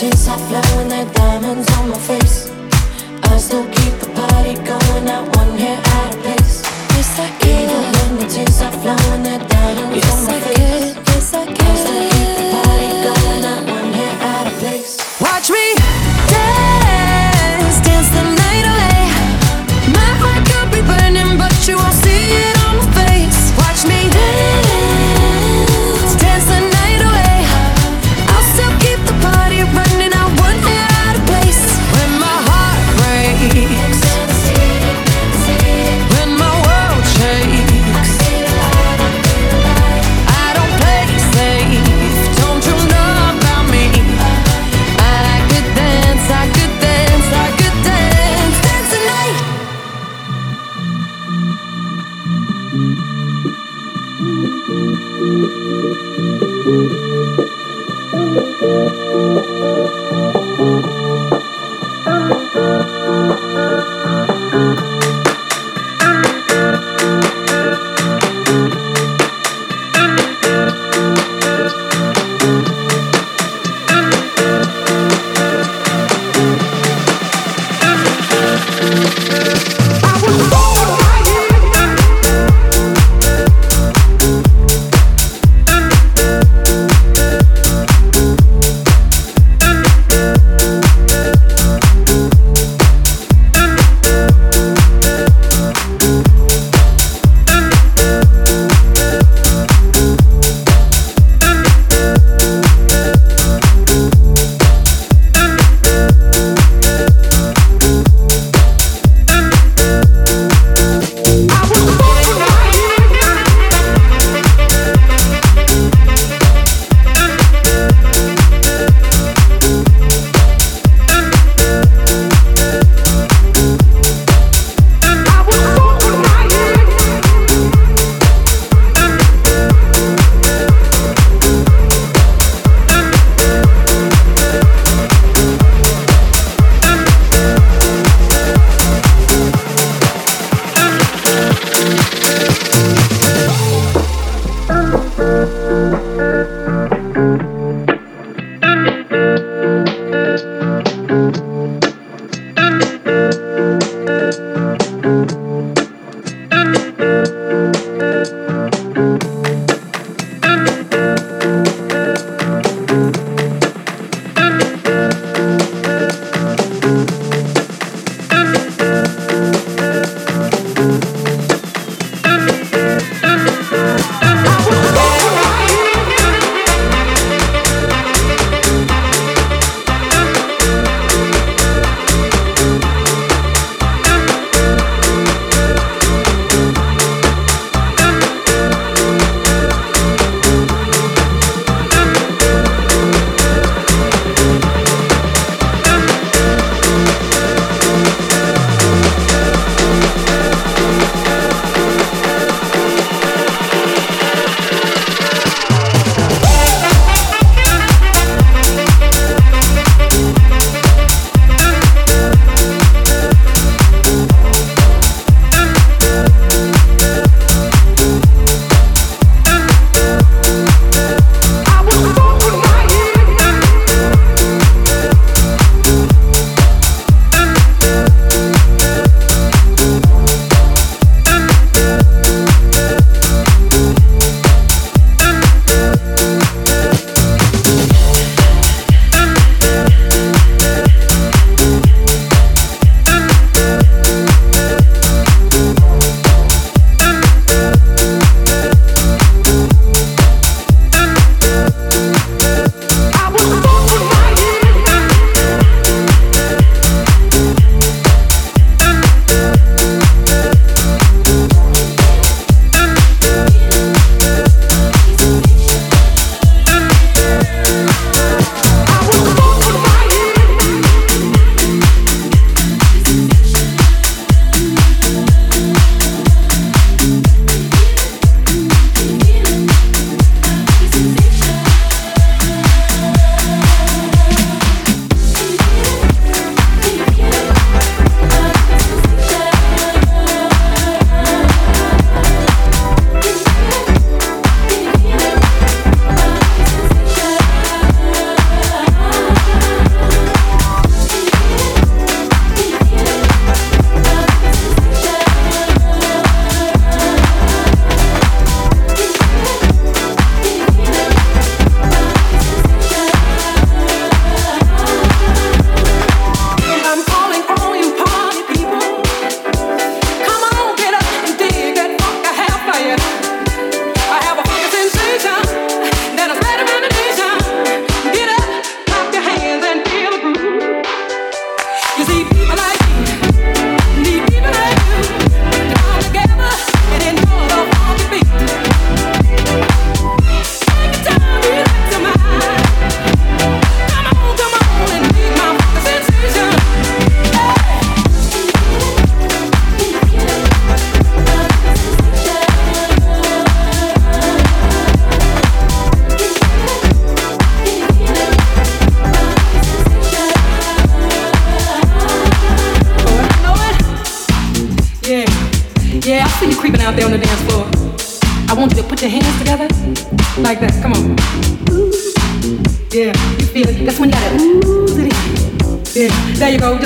tears I flow and they're diamonds on my face. I still keep the party going, not one hair out of place. Yes, I can. Even when tears I flow and they're diamonds yes, on my I face.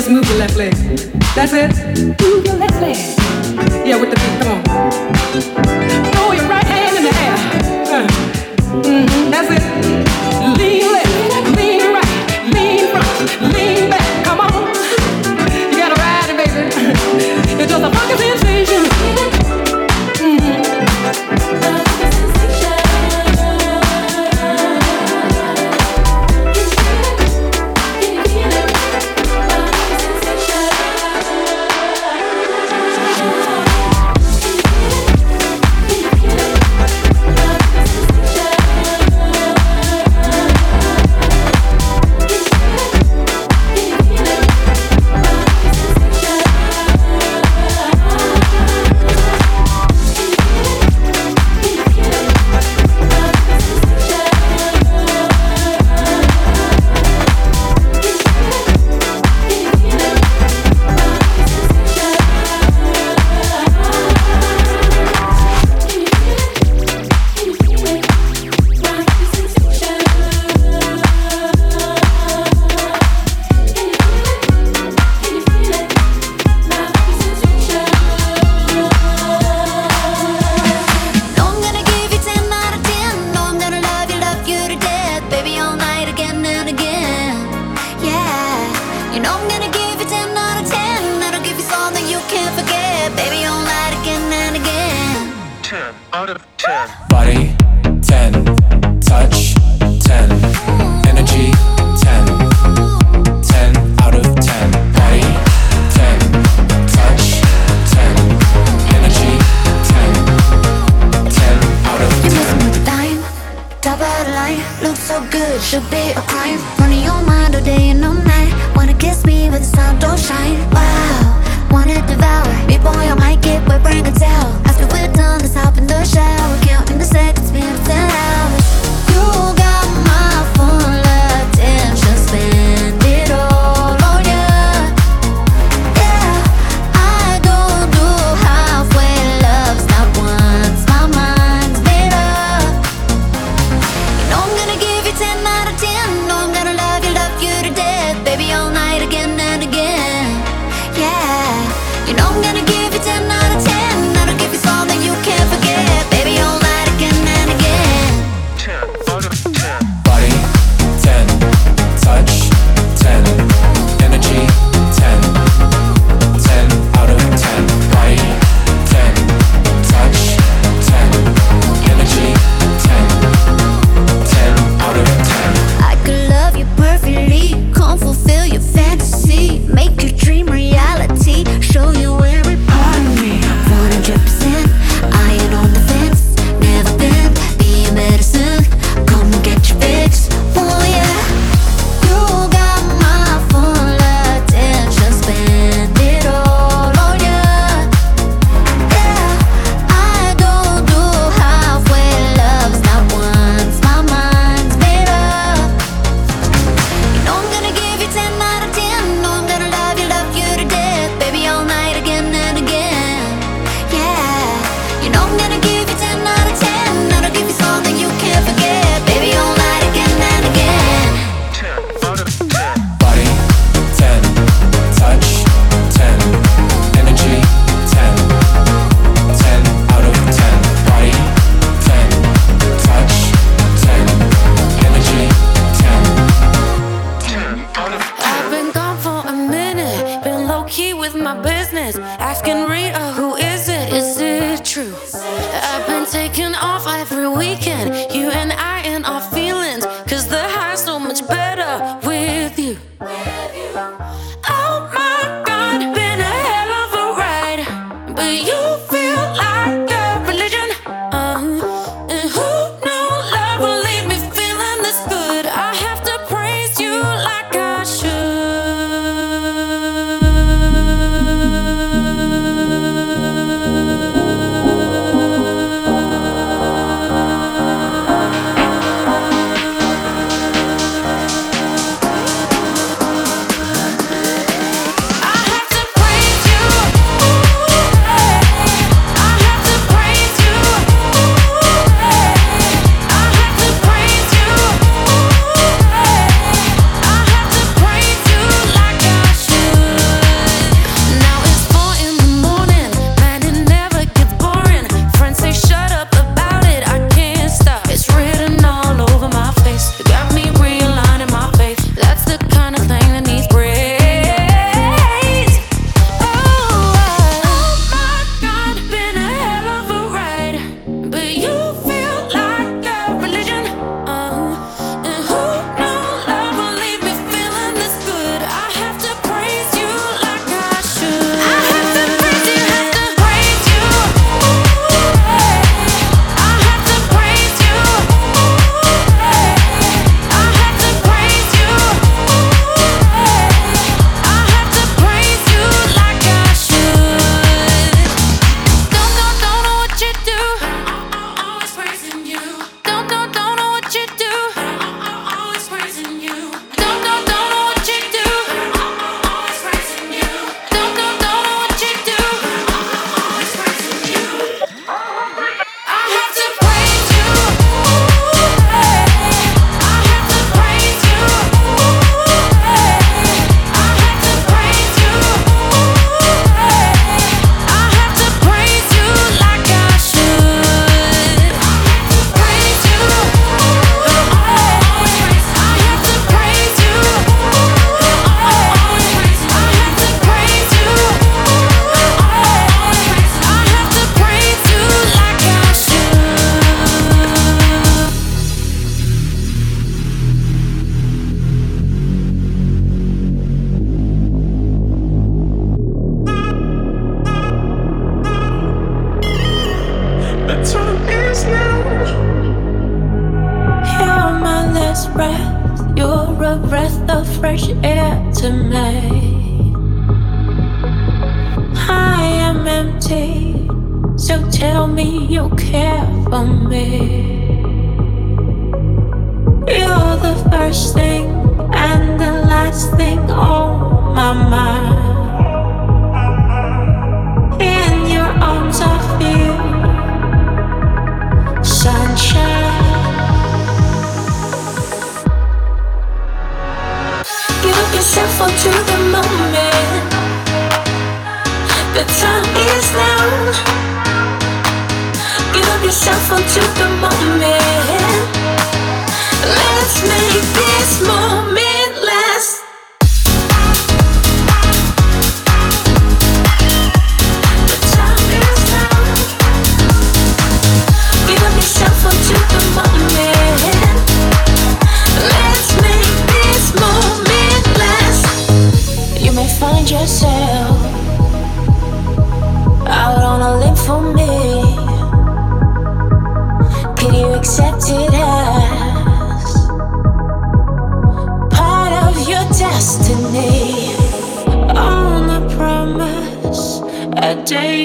Just move your left leg. That's it. So tell me you care for me. You're the first thing and the last thing on my mind. In your arms, I feel sunshine. Give yourself onto the moment. The time is now yourself onto the moment. Let's make this moment.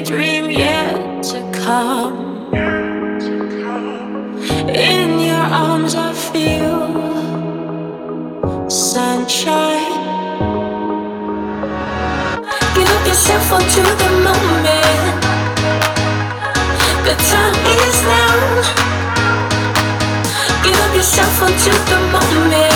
every dream yet to come. In your arms, I feel sunshine. Give yourself onto the moment. The time is now. Give yourself onto the moment.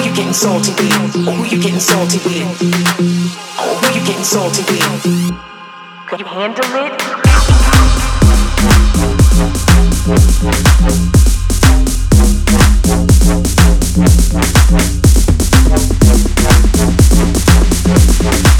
Who you getting salty with? Who you getting salty with? Who you getting salty with? Can you handle it? complicated.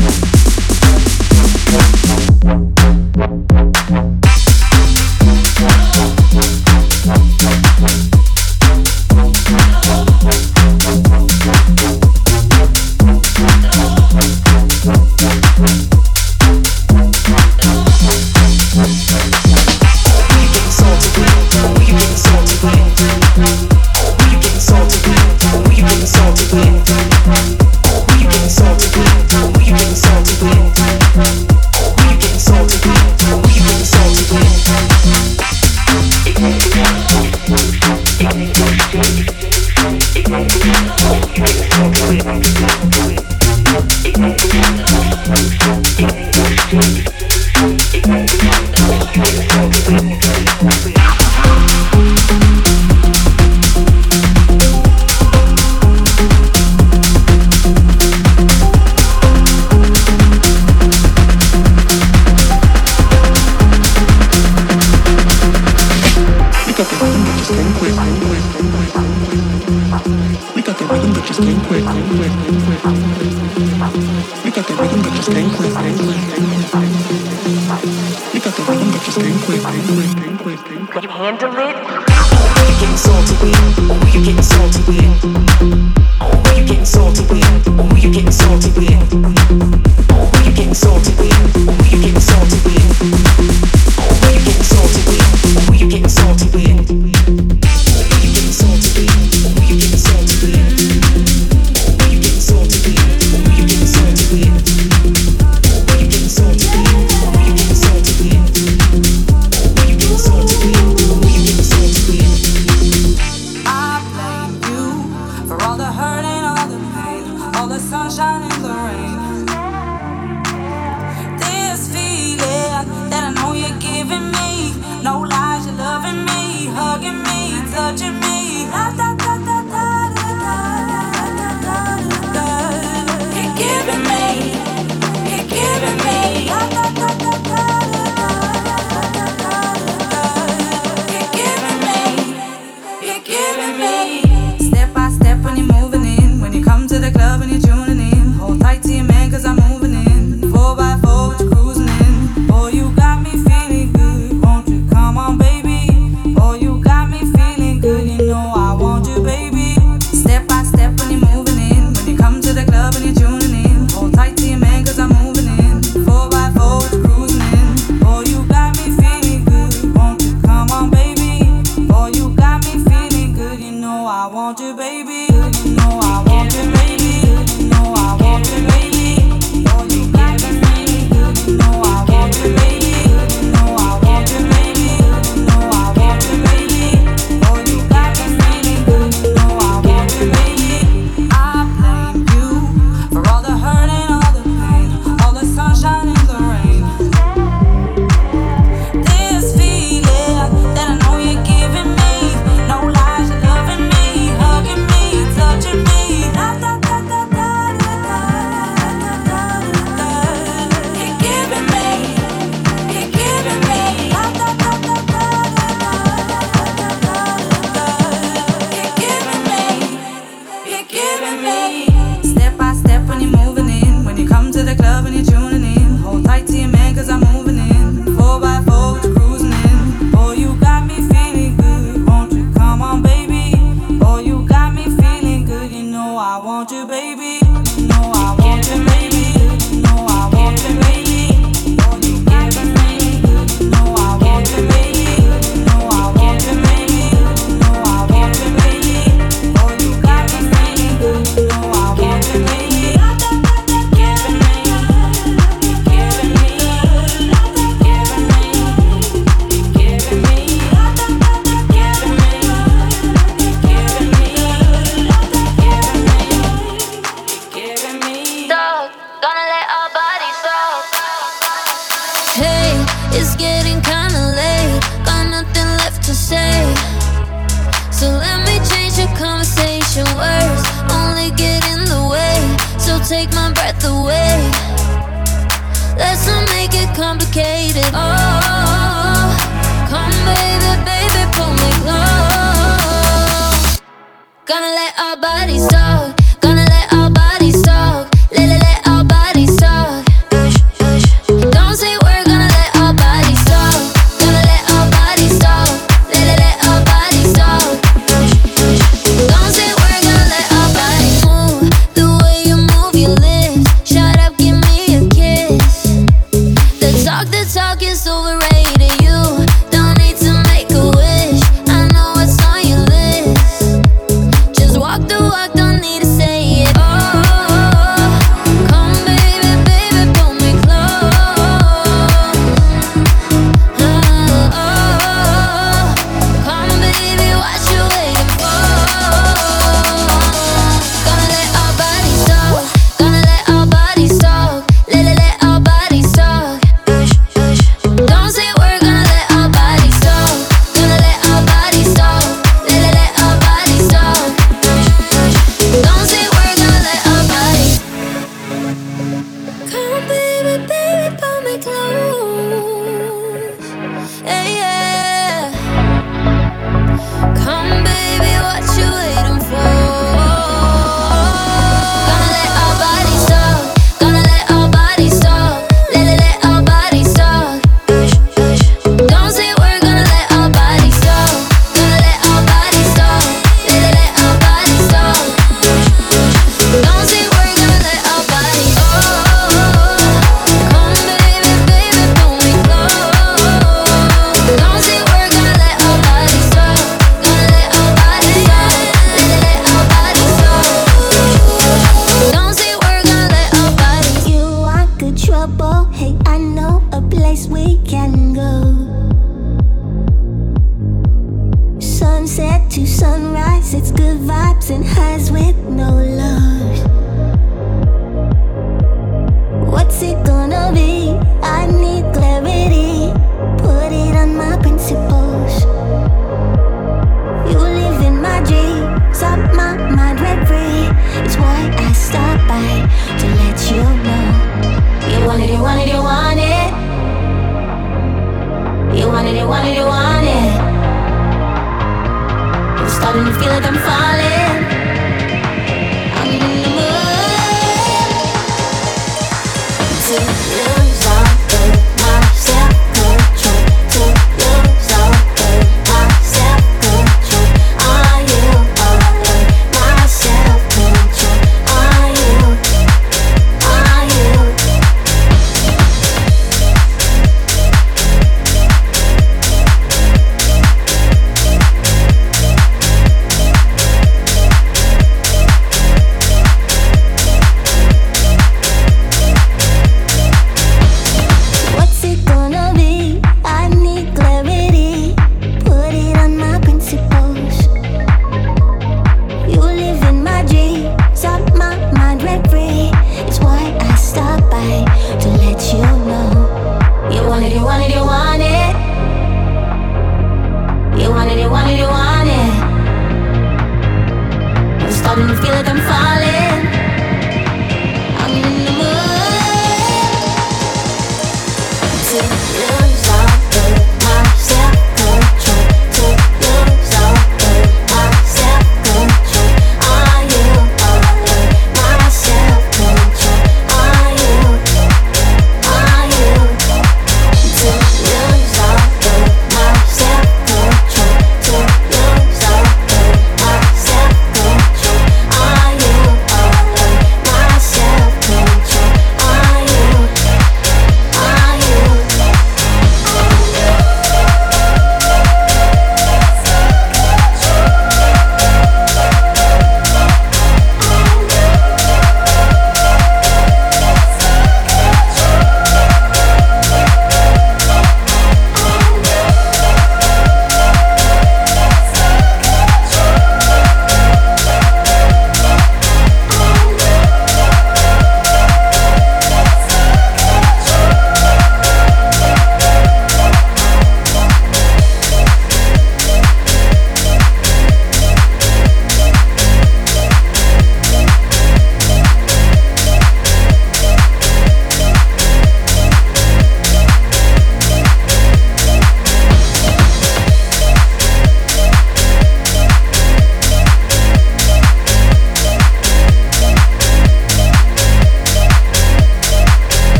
Starting feel like I'm falling.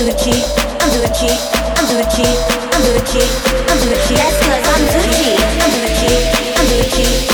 to the G, I'm to the G, I'm the G, I'm to the G, I'm the key. I'm to key. I'm to key. I'm the key.